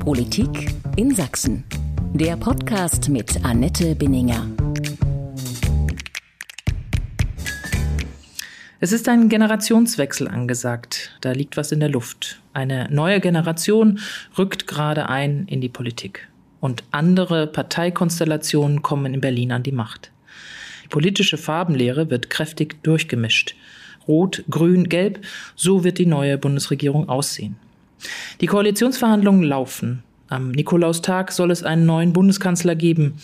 Politik in Sachsen. Der Podcast mit Annette Binninger. Es ist ein Generationswechsel angesagt. Da liegt was in der Luft. Eine neue Generation rückt gerade ein in die Politik. Und andere Parteikonstellationen kommen in Berlin an die Macht. Die politische Farbenlehre wird kräftig durchgemischt. Rot, Grün, Gelb, so wird die neue Bundesregierung aussehen. Die Koalitionsverhandlungen laufen. Am Nikolaustag soll es einen neuen Bundeskanzler geben.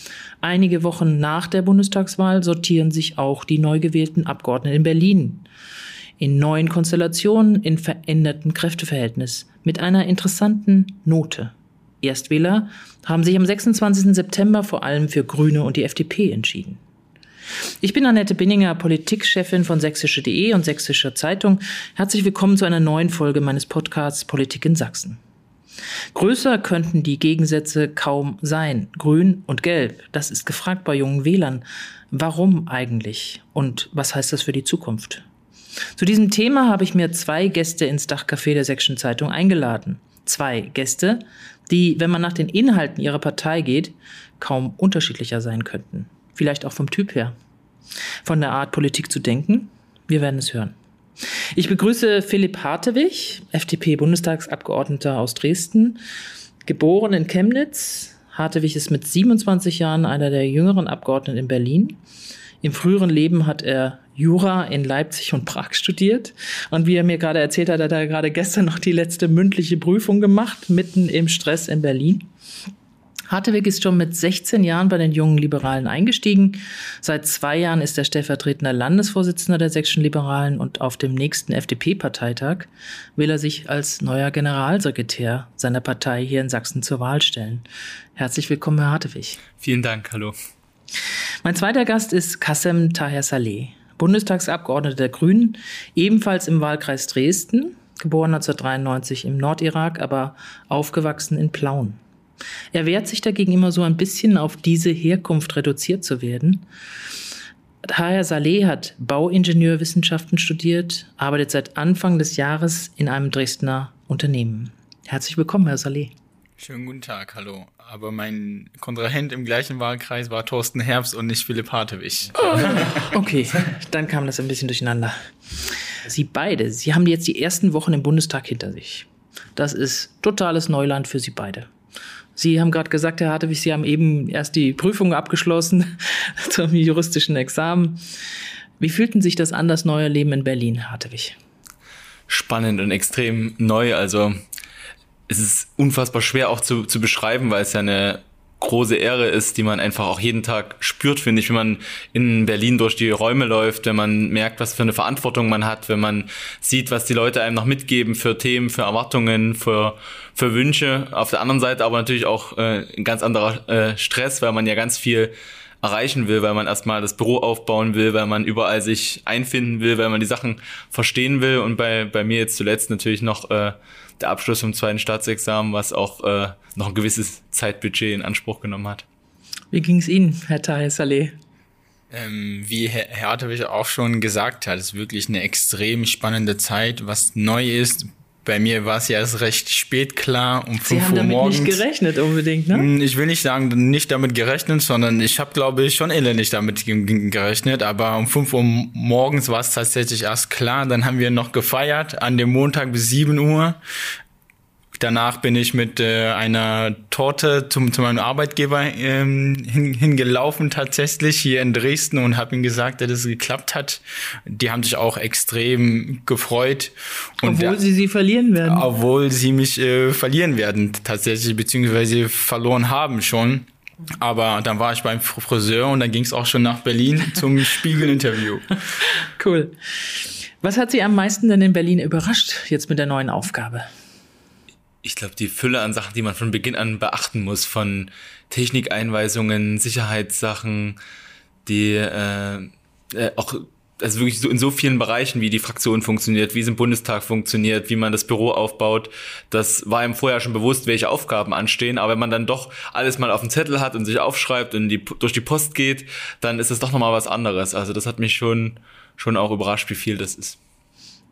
Einige Wochen nach der Bundestagswahl sortieren sich auch die neu gewählten Abgeordneten in Berlin. In neuen Konstellationen, in veränderten Kräfteverhältnis, mit einer interessanten Note. Erstwähler haben sich am 26. September vor allem für Grüne und die FDP entschieden. Ich bin Annette Binninger, Politikchefin von sächsische.de und Sächsischer Zeitung. Herzlich willkommen zu einer neuen Folge meines Podcasts Politik in Sachsen. Größer könnten die Gegensätze kaum sein. Grün und Gelb, das ist gefragt bei jungen Wählern. Warum eigentlich? Und was heißt das für die Zukunft? Zu diesem Thema habe ich mir zwei Gäste ins Dachcafé der Sächsischen Zeitung eingeladen. Zwei Gäste, die, wenn man nach den Inhalten ihrer Partei geht, kaum unterschiedlicher sein könnten. Vielleicht auch vom Typ her. Von der Art, Politik zu denken? Wir werden es hören. Ich begrüße Philipp Hartewig, FDP-Bundestagsabgeordneter aus Dresden, geboren in Chemnitz. Hartewig ist mit 27 Jahren einer der jüngeren Abgeordneten in Berlin. Im früheren Leben hat er Jura in Leipzig und Prag studiert. Und wie er mir gerade erzählt hat, hat er gerade gestern noch die letzte mündliche Prüfung gemacht, mitten im Stress in Berlin. Hartewig ist schon mit 16 Jahren bei den jungen Liberalen eingestiegen. Seit zwei Jahren ist er stellvertretender Landesvorsitzender der Sächsischen Liberalen und auf dem nächsten FDP-Parteitag will er sich als neuer Generalsekretär seiner Partei hier in Sachsen zur Wahl stellen. Herzlich willkommen, Herr Hartewig. Vielen Dank, hallo. Mein zweiter Gast ist Kassem Taher Saleh, Bundestagsabgeordneter der Grünen, ebenfalls im Wahlkreis Dresden, geboren 1993 im Nordirak, aber aufgewachsen in Plauen. Er wehrt sich dagegen immer so ein bisschen auf diese Herkunft reduziert zu werden. Tahir Saleh hat Bauingenieurwissenschaften studiert, arbeitet seit Anfang des Jahres in einem Dresdner Unternehmen. Herzlich willkommen, Herr Saleh. Schönen guten Tag, hallo. Aber mein Kontrahent im gleichen Wahlkreis war Thorsten Herbst und nicht Philipp Hartewig. Okay, dann kam das ein bisschen durcheinander. Sie beide, Sie haben jetzt die ersten Wochen im Bundestag hinter sich. Das ist totales Neuland für Sie beide. Sie haben gerade gesagt, Herr Hartewig, Sie haben eben erst die Prüfung abgeschlossen zum juristischen Examen. Wie fühlten sich das an, das neue Leben in Berlin, Herr Hartewig? Spannend und extrem neu. Also es ist unfassbar schwer auch zu, zu beschreiben, weil es ja eine große Ehre ist, die man einfach auch jeden Tag spürt, finde ich, wenn man in Berlin durch die Räume läuft, wenn man merkt, was für eine Verantwortung man hat, wenn man sieht, was die Leute einem noch mitgeben für Themen, für Erwartungen, für, für Wünsche. Auf der anderen Seite aber natürlich auch äh, ein ganz anderer äh, Stress, weil man ja ganz viel erreichen will, weil man erstmal das Büro aufbauen will, weil man überall sich einfinden will, weil man die Sachen verstehen will und bei, bei mir jetzt zuletzt natürlich noch äh, der Abschluss vom zweiten Staatsexamen, was auch äh, noch ein gewisses Zeitbudget in Anspruch genommen hat. Wie ging es Ihnen, Herr Tahir Saleh? Ähm, wie Herr Hartwig auch schon gesagt hat, ist wirklich eine extrem spannende Zeit, was neu ist, bei mir war es ja erst recht spät klar, um 5 Uhr morgens. Sie haben damit nicht gerechnet unbedingt, ne? Hm, ich will nicht sagen, nicht damit gerechnet, sondern ich habe, glaube ich, schon elendig damit gerechnet. Aber um 5 Uhr morgens war es tatsächlich erst klar. Dann haben wir noch gefeiert an dem Montag bis 7 Uhr. Danach bin ich mit äh, einer Torte zum, zu meinem Arbeitgeber ähm, hin, hingelaufen tatsächlich hier in Dresden und habe ihm gesagt, dass es geklappt hat. Die haben sich auch extrem gefreut. Und obwohl sie sie verlieren werden. Obwohl sie mich äh, verlieren werden tatsächlich, beziehungsweise verloren haben schon. Aber dann war ich beim Friseur und dann ging es auch schon nach Berlin zum Spiegel-Interview. Cool. Was hat Sie am meisten denn in Berlin überrascht jetzt mit der neuen Aufgabe? Ich glaube, die Fülle an Sachen, die man von Beginn an beachten muss, von Technikeinweisungen, Sicherheitssachen, die äh, äh, auch also wirklich so in so vielen Bereichen, wie die Fraktion funktioniert, wie es im Bundestag funktioniert, wie man das Büro aufbaut. Das war ihm vorher schon bewusst, welche Aufgaben anstehen. Aber wenn man dann doch alles mal auf dem Zettel hat und sich aufschreibt und die, durch die Post geht, dann ist es doch nochmal was anderes. Also das hat mich schon, schon auch überrascht, wie viel das ist.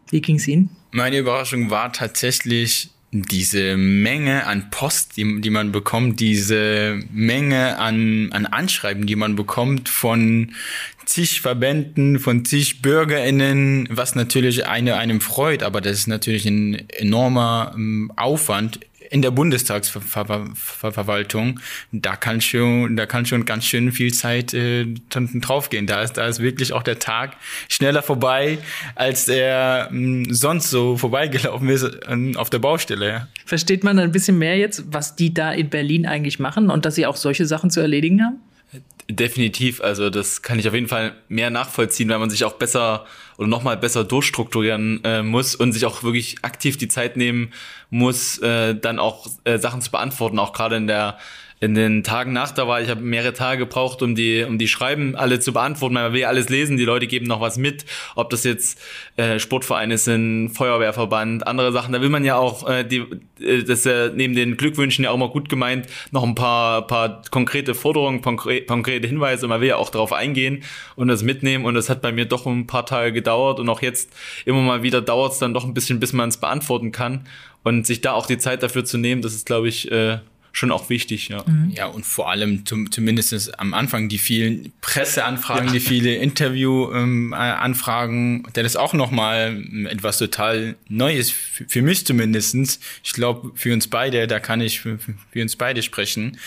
Wie ging es Ihnen? Meine Überraschung war tatsächlich diese Menge an Post, die, die man bekommt, diese Menge an, an Anschreiben, die man bekommt von zig Verbänden, von zig BürgerInnen, was natürlich eine, einem freut, aber das ist natürlich ein enormer ähm, Aufwand in der Bundestagsverwaltung, da kann schon, da kann schon ganz schön viel Zeit äh, draufgehen. Da ist, da ist wirklich auch der Tag schneller vorbei, als er äh, sonst so vorbeigelaufen ist äh, auf der Baustelle. Versteht man ein bisschen mehr jetzt, was die da in Berlin eigentlich machen und dass sie auch solche Sachen zu erledigen haben? Definitiv, also das kann ich auf jeden Fall mehr nachvollziehen, weil man sich auch besser oder nochmal besser durchstrukturieren äh, muss und sich auch wirklich aktiv die Zeit nehmen muss, äh, dann auch äh, Sachen zu beantworten, auch gerade in der in den Tagen nach der Wahl, ich habe mehrere Tage gebraucht, um die, um die Schreiben alle zu beantworten. Man will ja alles lesen, die Leute geben noch was mit, ob das jetzt äh, Sportvereine sind, Feuerwehrverband, andere Sachen. Da will man ja auch, äh, die, äh, das ist ja neben den Glückwünschen ja auch mal gut gemeint, noch ein paar, paar konkrete Forderungen, konkrete Hinweise. Man will ja auch darauf eingehen und das mitnehmen. Und das hat bei mir doch ein paar Tage gedauert. Und auch jetzt immer mal wieder dauert es dann doch ein bisschen, bis man es beantworten kann. Und sich da auch die Zeit dafür zu nehmen, das ist, glaube ich, äh, schon auch wichtig, ja. Mhm. Ja, und vor allem zum, zumindest am Anfang die vielen Presseanfragen, ja. die viele Interviewanfragen, ähm, das ist auch nochmal etwas total Neues, für, für mich zumindestens. Ich glaube, für uns beide, da kann ich für, für uns beide sprechen.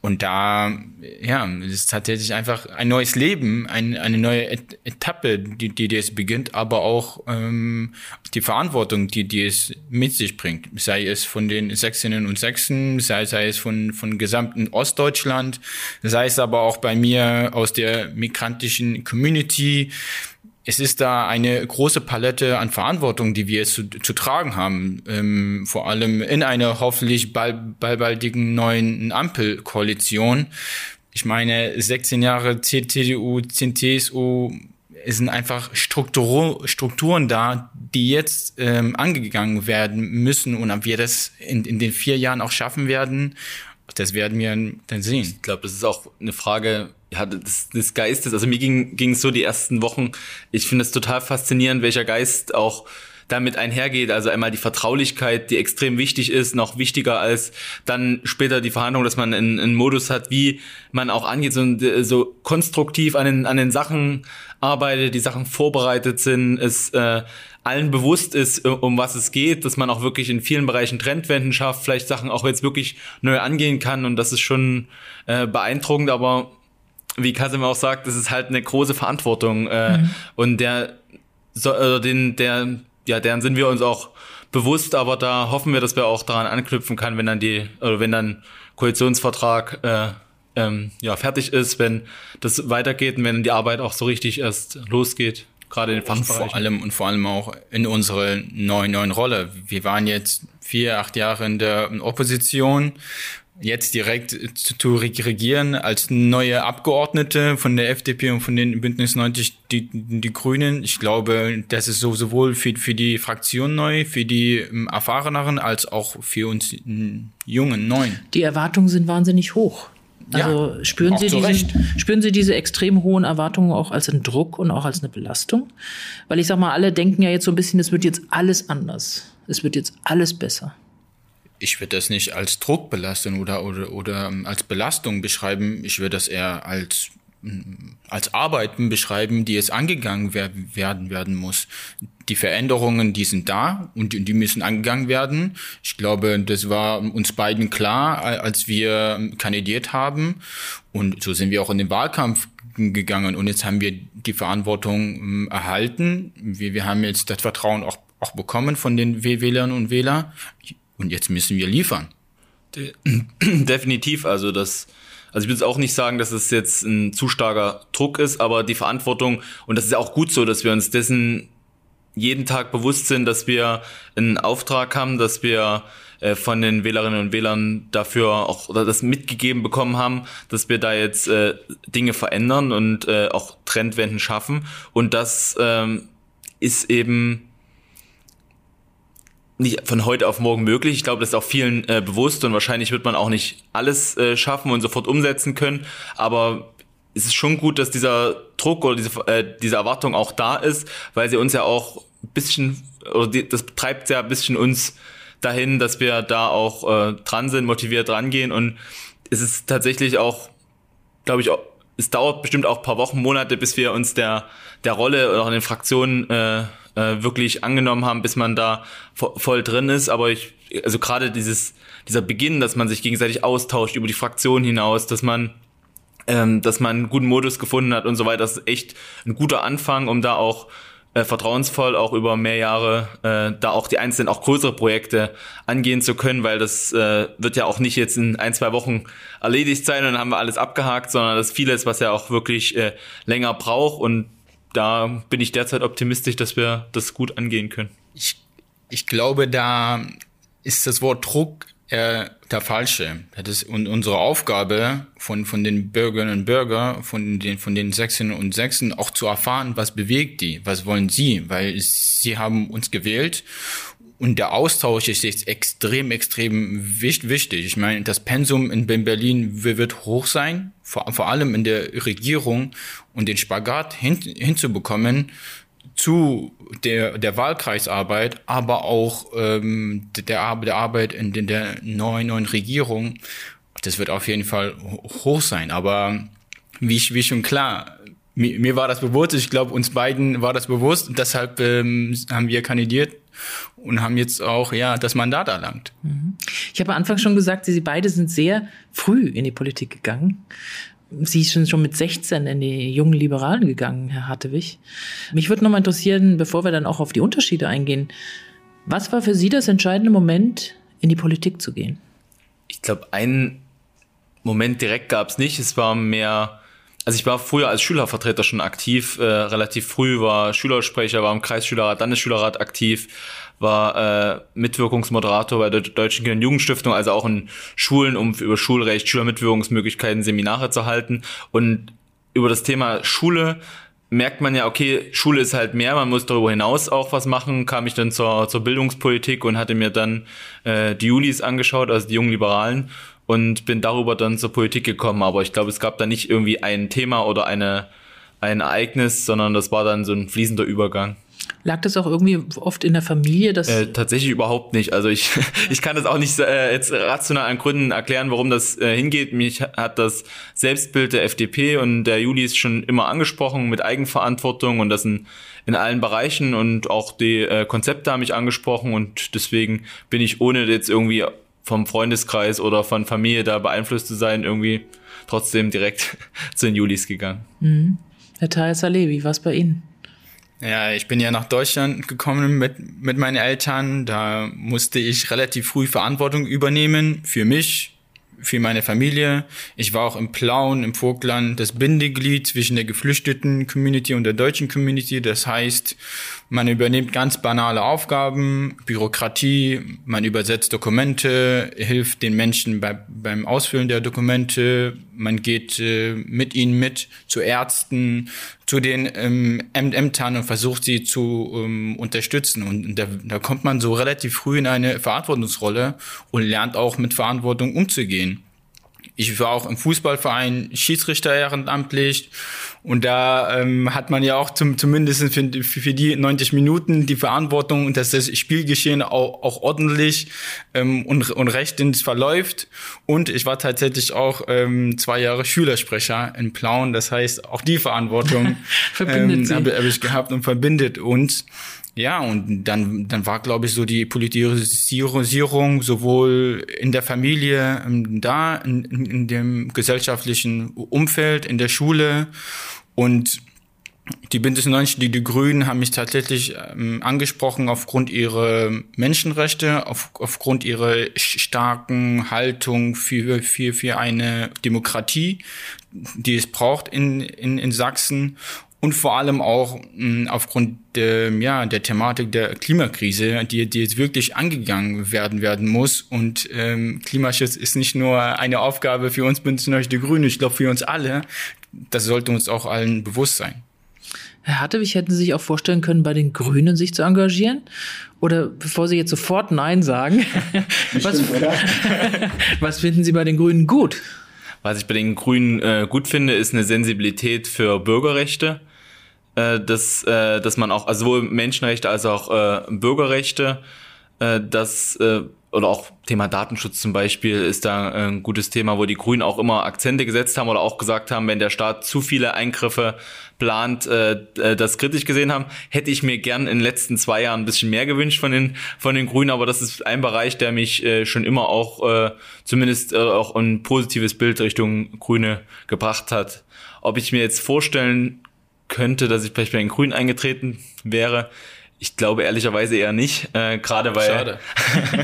Und da, ja, es ist tatsächlich einfach ein neues Leben, ein, eine neue Et Etappe, die, die, die es beginnt, aber auch ähm, die Verantwortung, die, die es mit sich bringt. Sei es von den Sächsinnen und Sächsen, sei, sei es von, von gesamten Ostdeutschland, sei es aber auch bei mir aus der migrantischen Community es ist da eine große Palette an Verantwortung, die wir jetzt zu, zu tragen haben, ähm, vor allem in einer hoffentlich bald, bald baldigen neuen Ampelkoalition. Ich meine, 16 Jahre CDU, CSU, es sind einfach Struktur, Strukturen da, die jetzt ähm, angegangen werden müssen und ob wir das in, in den vier Jahren auch schaffen werden, das werden wir dann sehen. Ich glaube, das ist auch eine Frage ja, des, des Geistes. Also mir ging ging so die ersten Wochen. Ich finde es total faszinierend, welcher Geist auch damit einhergeht. Also einmal die Vertraulichkeit, die extrem wichtig ist, noch wichtiger als dann später die Verhandlung, dass man einen, einen Modus hat, wie man auch angeht, so, so konstruktiv an den, an den Sachen arbeitet, die Sachen vorbereitet sind, es äh, allen bewusst ist, um was es geht, dass man auch wirklich in vielen Bereichen Trendwenden schafft, vielleicht Sachen auch jetzt wirklich neu angehen kann und das ist schon äh, beeindruckend, aber wie Kasim auch sagt, das ist halt eine große Verantwortung äh, mhm. und der so, äh, den der ja deren sind wir uns auch bewusst, aber da hoffen wir, dass wir auch daran anknüpfen kann, wenn dann die oder wenn dann Koalitionsvertrag äh, ähm, ja fertig ist, wenn das weitergeht und wenn die Arbeit auch so richtig erst losgeht gerade in den Fachbereichen. Und vor allem und vor allem auch in unserer neuen neuen Rolle. Wir waren jetzt vier, acht Jahre in der Opposition jetzt direkt zu, regieren als neue Abgeordnete von der FDP und von den Bündnis 90 die, die Grünen. Ich glaube, das ist so sowohl für, für die Fraktion neu, für die ähm, Erfahreneren als auch für uns Jungen Neuen. Die Erwartungen sind wahnsinnig hoch. Also ja, spüren, Sie diesen, spüren Sie diese extrem hohen Erwartungen auch als einen Druck und auch als eine Belastung? Weil ich sag mal, alle denken ja jetzt so ein bisschen, es wird jetzt alles anders. Es wird jetzt alles besser ich würde das nicht als Druck belasten oder, oder, oder ähm, als Belastung beschreiben. Ich würde das eher als, mm, als Arbeiten beschreiben, die jetzt angegangen werden, werden, werden muss. Die Veränderungen, die sind da und die müssen angegangen werden. Ich glaube, das war uns beiden klar, als wir ähm, kandidiert haben. Und so sind wir auch in den Wahlkampf gegangen. Und jetzt haben wir die Verantwortung ähm, erhalten. Wir, wir haben jetzt das Vertrauen auch, auch bekommen von den Wählern und Wählern. Und jetzt müssen wir liefern. Definitiv, also das, also ich würde auch nicht sagen, dass es jetzt ein zu starker Druck ist, aber die Verantwortung, und das ist ja auch gut so, dass wir uns dessen jeden Tag bewusst sind, dass wir einen Auftrag haben, dass wir äh, von den Wählerinnen und Wählern dafür auch oder das mitgegeben bekommen haben, dass wir da jetzt äh, Dinge verändern und äh, auch Trendwenden schaffen. Und das ähm, ist eben nicht von heute auf morgen möglich. Ich glaube, das ist auch vielen äh, bewusst und wahrscheinlich wird man auch nicht alles äh, schaffen und sofort umsetzen können. Aber es ist schon gut, dass dieser Druck oder diese, äh, diese Erwartung auch da ist, weil sie uns ja auch ein bisschen, oder die, das treibt ja ein bisschen uns dahin, dass wir da auch äh, dran sind, motiviert rangehen und es ist tatsächlich auch, glaube ich, es dauert bestimmt auch paar Wochen, Monate, bis wir uns der, der Rolle oder auch in den Fraktionen äh, äh, wirklich angenommen haben, bis man da vo voll drin ist. Aber ich, also gerade dieses, dieser Beginn, dass man sich gegenseitig austauscht über die Fraktion hinaus, dass man ähm, dass man einen guten Modus gefunden hat und so weiter, das ist echt ein guter Anfang, um da auch äh, vertrauensvoll auch über mehr Jahre äh, da auch die einzelnen, auch größere Projekte angehen zu können, weil das äh, wird ja auch nicht jetzt in ein, zwei Wochen erledigt sein und dann haben wir alles abgehakt, sondern das vieles, was ja auch wirklich äh, länger braucht und da bin ich derzeit optimistisch, dass wir das gut angehen können. Ich, ich glaube, da ist das Wort Druck äh, der falsche. Das ist und unsere Aufgabe von, von den Bürgerinnen und Bürgern, von den, von den Sächsinnen und Sächsen auch zu erfahren, was bewegt die, was wollen sie, weil sie haben uns gewählt und der Austausch ist jetzt extrem, extrem wichtig. Ich meine, das Pensum in Berlin wird hoch sein, vor, vor allem in der Regierung und den Spagat hin, hinzubekommen zu der, der Wahlkreisarbeit, aber auch ähm, der, der Arbeit in den, der neuen, neuen Regierung. Das wird auf jeden Fall hoch sein. Aber wie, wie schon klar, mir, mir war das bewusst, ich glaube, uns beiden war das bewusst. Deshalb ähm, haben wir kandidiert und haben jetzt auch ja das Mandat erlangt. Mhm. Ich habe am Anfang schon gesagt, Sie beide sind sehr früh in die Politik gegangen. Sie sind schon mit 16 in die jungen Liberalen gegangen, Herr Hartewig. Mich würde noch mal interessieren, bevor wir dann auch auf die Unterschiede eingehen, was war für Sie das entscheidende Moment, in die Politik zu gehen? Ich glaube, einen Moment direkt gab es nicht. Es war mehr, also ich war früher als Schülervertreter schon aktiv, äh, relativ früh war Schülersprecher, war im Kreisschülerrat, Landesschülerrat aktiv, war äh, Mitwirkungsmoderator bei der Deutschen Kinder- und Jugendstiftung, also auch in Schulen, um über Schulrecht, Schülermitwirkungsmöglichkeiten, Seminare zu halten. Und über das Thema Schule merkt man ja, okay, Schule ist halt mehr, man muss darüber hinaus auch was machen, kam ich dann zur, zur Bildungspolitik und hatte mir dann äh, die Julis angeschaut, also die jungen Liberalen und bin darüber dann zur Politik gekommen. Aber ich glaube, es gab da nicht irgendwie ein Thema oder eine, ein Ereignis, sondern das war dann so ein fließender Übergang. Lag das auch irgendwie oft in der Familie? Dass äh, tatsächlich überhaupt nicht. Also ich, ich kann das auch nicht äh, jetzt rational an Gründen erklären, warum das äh, hingeht. Mich hat das Selbstbild der FDP und der Juli ist schon immer angesprochen mit Eigenverantwortung und das in, in allen Bereichen und auch die äh, Konzepte haben mich angesprochen und deswegen bin ich ohne jetzt irgendwie vom Freundeskreis oder von Familie da beeinflusst zu sein, irgendwie trotzdem direkt zu den Julis gegangen. Mhm. Herr wie war es bei Ihnen? Ja, ich bin ja nach Deutschland gekommen mit, mit meinen Eltern. Da musste ich relativ früh Verantwortung übernehmen für mich, für meine Familie. Ich war auch im Plauen, im Vogtland, das Bindeglied zwischen der geflüchteten Community und der deutschen Community. Das heißt, man übernimmt ganz banale Aufgaben, Bürokratie, man übersetzt Dokumente, hilft den Menschen bei, beim Ausfüllen der Dokumente, man geht äh, mit ihnen mit zu Ärzten, zu den ähm, Ämtern und versucht sie zu ähm, unterstützen. Und da, da kommt man so relativ früh in eine Verantwortungsrolle und lernt auch mit Verantwortung umzugehen. Ich war auch im Fußballverein Schiedsrichter ehrenamtlich und da ähm, hat man ja auch zum, zumindest für, für die 90 Minuten die Verantwortung, dass das Spielgeschehen auch, auch ordentlich ähm, und, und rechtens verläuft. Und ich war tatsächlich auch ähm, zwei Jahre Schülersprecher in Plauen, das heißt auch die Verantwortung ähm, habe hab ich gehabt und verbindet uns. Ja, und dann, dann war, glaube ich, so die Politisierung sowohl in der Familie, ähm, da, in, in dem gesellschaftlichen Umfeld, in der Schule. Und die Bündnis 90, die, die Grünen haben mich tatsächlich ähm, angesprochen aufgrund ihrer Menschenrechte, auf, aufgrund ihrer starken Haltung für, für, für eine Demokratie, die es braucht in, in, in Sachsen und vor allem auch mh, hm, aufgrund der, ja, der Thematik der Klimakrise, die, die jetzt wirklich angegangen werden werden muss. Und ähm, Klimaschutz ist nicht nur eine Aufgabe für uns Bündnis die Grüne, ich glaube für uns alle. Das sollte uns auch allen bewusst sein. Herr Hartewig, hätten Sie sich auch vorstellen können, bei den Grünen sich zu engagieren? Oder bevor Sie jetzt sofort Nein sagen, was, was finden Sie bei den Grünen gut? Was ich bei den Grünen äh, gut finde, ist eine Sensibilität für Bürgerrechte äh, dass, äh, dass man auch also sowohl Menschenrechte als auch äh, Bürgerrechte äh, dass äh, oder auch Thema Datenschutz zum Beispiel ist da ein gutes Thema, wo die Grünen auch immer Akzente gesetzt haben oder auch gesagt haben, wenn der Staat zu viele Eingriffe plant, äh, äh, das kritisch gesehen haben. Hätte ich mir gern in den letzten zwei Jahren ein bisschen mehr gewünscht von den von den Grünen, aber das ist ein Bereich, der mich äh, schon immer auch äh, zumindest äh, auch ein positives Bild Richtung Grüne gebracht hat. Ob ich mir jetzt vorstellen könnte, dass ich vielleicht bei den Grünen eingetreten wäre, ich glaube ehrlicherweise eher nicht, äh, gerade weil Schade.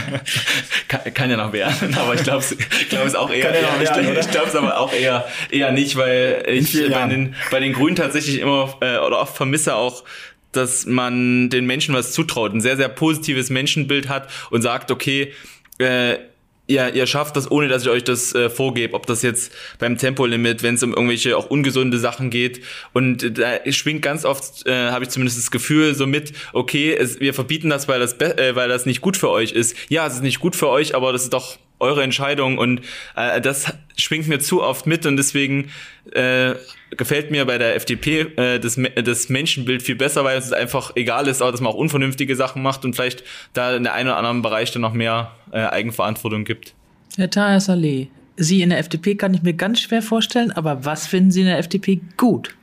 kann, kann ja noch werden, aber ich glaube es glaub es auch eher, eher ich, ich glaube es aber auch eher eher nicht, weil ich bei den, bei den Grünen tatsächlich immer äh, oder oft vermisse auch dass man den Menschen was zutraut, ein sehr, sehr positives Menschenbild hat und sagt, okay, äh, ihr, ihr schafft das, ohne dass ich euch das äh, vorgebe, ob das jetzt beim Tempolimit, wenn es um irgendwelche auch ungesunde Sachen geht. Und da schwingt ganz oft, äh, habe ich zumindest das Gefühl, so mit, okay, es, wir verbieten das, weil das, äh, weil das nicht gut für euch ist. Ja, es ist nicht gut für euch, aber das ist doch eure Entscheidung und äh, das schwingt mir zu oft mit und deswegen äh, gefällt mir bei der FDP äh, das, das Menschenbild viel besser, weil es einfach egal ist, auch, dass man auch unvernünftige Sachen macht und vielleicht da in der einen oder anderen Bereich dann noch mehr äh, Eigenverantwortung gibt. Herr Tahir Saleh, Sie in der FDP kann ich mir ganz schwer vorstellen, aber was finden Sie in der FDP gut?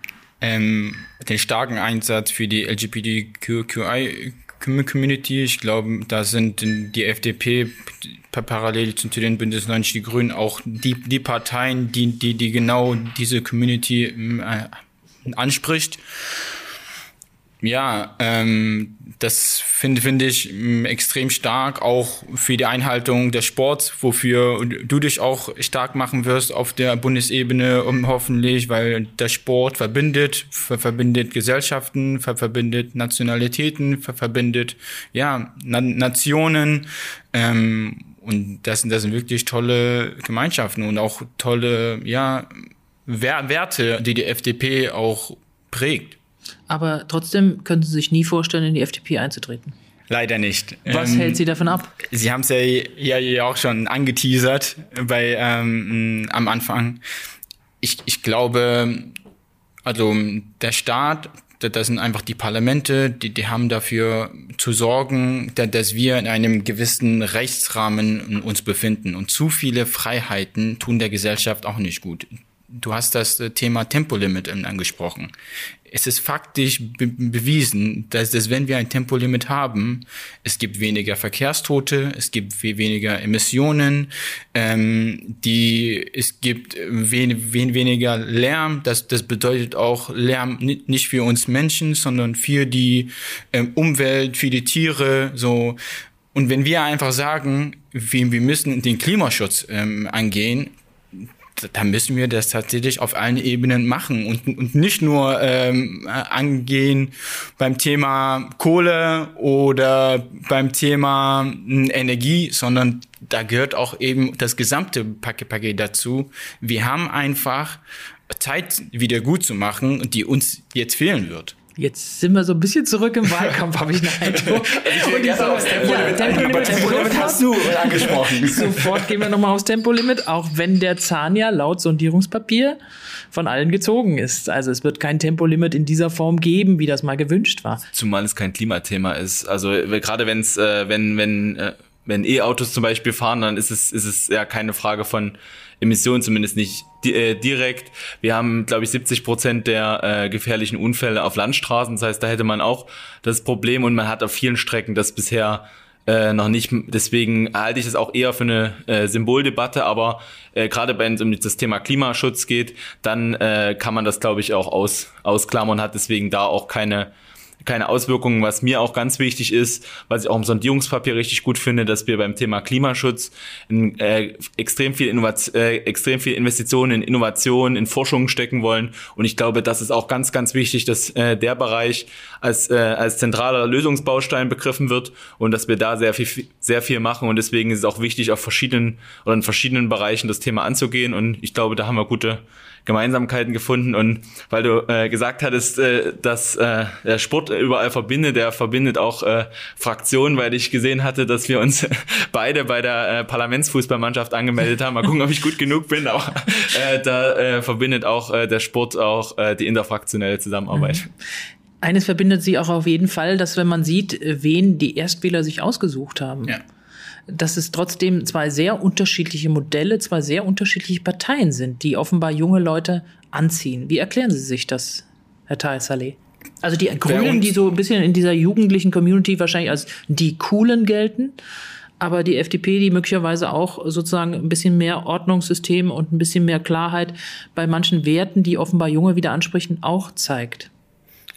Ähm, den starken Einsatz für die LGBTQI Community. Ich glaube, da sind die FDP parallel zu den Bündnis 90 Die Grünen auch die, die Parteien, die, die, die genau diese Community äh, anspricht. Ja, ähm, das finde finde ich ähm, extrem stark, auch für die Einhaltung des Sports, wofür du dich auch stark machen wirst auf der Bundesebene, um hoffentlich, weil der Sport verbindet, ver verbindet Gesellschaften, ver verbindet Nationalitäten, ver verbindet ja Na Nationen. Ähm, und das, das sind wirklich tolle Gemeinschaften und auch tolle ja, Werte, die die FDP auch prägt. Aber trotzdem können Sie sich nie vorstellen, in die FDP einzutreten. Leider nicht. Was ähm, hält Sie davon ab? Sie haben es ja, ja, ja auch schon angeteasert bei ähm, am Anfang. Ich, ich glaube, also der Staat, das sind einfach die Parlamente, die, die haben dafür zu sorgen, dass wir in einem gewissen Rechtsrahmen uns befinden. Und zu viele Freiheiten tun der Gesellschaft auch nicht gut. Du hast das Thema Tempolimit angesprochen es ist faktisch be bewiesen, dass, dass wenn wir ein Tempolimit haben, es gibt weniger Verkehrstote, es gibt weniger Emissionen, ähm, die, es gibt wen wen weniger Lärm. Das, das bedeutet auch Lärm nicht für uns Menschen, sondern für die ähm, Umwelt, für die Tiere. So und wenn wir einfach sagen, wir, wir müssen den Klimaschutz ähm, angehen, da müssen wir das tatsächlich auf allen Ebenen machen und, und nicht nur ähm, angehen beim Thema Kohle oder beim Thema hm, Energie, sondern da gehört auch eben das gesamte Paket dazu. Wir haben einfach Zeit wieder gut zu machen, die uns jetzt fehlen wird. Jetzt sind wir so ein bisschen zurück im Wahlkampf, habe ich eine Eindruck. ich will gerne aufs Tempolimit, ja, Tempolimit, aber Tempolimit hast du angesprochen. Sofort gehen wir nochmal aufs Tempolimit, auch wenn der Zahn ja laut Sondierungspapier von allen gezogen ist. Also es wird kein Tempolimit in dieser Form geben, wie das mal gewünscht war. Zumal es kein Klimathema ist. Also gerade wenn es, äh, wenn, wenn, äh, wenn E-Autos zum Beispiel fahren, dann ist es, ist es ja keine Frage von Emissionen, zumindest nicht äh, direkt. Wir haben, glaube ich, 70 Prozent der äh, gefährlichen Unfälle auf Landstraßen. Das heißt, da hätte man auch das Problem und man hat auf vielen Strecken das bisher äh, noch nicht. Deswegen halte ich es auch eher für eine äh, Symboldebatte, aber äh, gerade wenn es um das Thema Klimaschutz geht, dann äh, kann man das, glaube ich, auch aus, ausklammern und hat deswegen da auch keine keine Auswirkungen. Was mir auch ganz wichtig ist, was ich auch im Sondierungspapier richtig gut finde, dass wir beim Thema Klimaschutz in, äh, extrem viel Innovation, äh, extrem viel Investitionen in Innovation, in Forschung stecken wollen. Und ich glaube, das ist auch ganz, ganz wichtig, dass äh, der Bereich als, äh, als zentraler Lösungsbaustein begriffen wird und dass wir da sehr viel, sehr viel machen. Und deswegen ist es auch wichtig, auf verschiedenen oder in verschiedenen Bereichen das Thema anzugehen. Und ich glaube, da haben wir gute Gemeinsamkeiten gefunden. Und weil du äh, gesagt hattest, äh, dass äh, der Sport überall verbindet, der verbindet auch äh, Fraktionen, weil ich gesehen hatte, dass wir uns beide bei der äh, Parlamentsfußballmannschaft angemeldet haben. Mal gucken, ob ich gut genug bin, aber äh, da äh, verbindet auch äh, der Sport auch äh, die interfraktionelle Zusammenarbeit. Mhm. Eines verbindet sie auch auf jeden Fall, dass wenn man sieht, wen die Erstwähler sich ausgesucht haben, ja. dass es trotzdem zwei sehr unterschiedliche Modelle, zwei sehr unterschiedliche Parteien sind, die offenbar junge Leute anziehen. Wie erklären Sie sich das, Herr Tahir Saleh? Also die Grünen, die so ein bisschen in dieser jugendlichen Community wahrscheinlich als die Coolen gelten, aber die FDP, die möglicherweise auch sozusagen ein bisschen mehr Ordnungssystem und ein bisschen mehr Klarheit bei manchen Werten, die offenbar Junge wieder ansprechen, auch zeigt.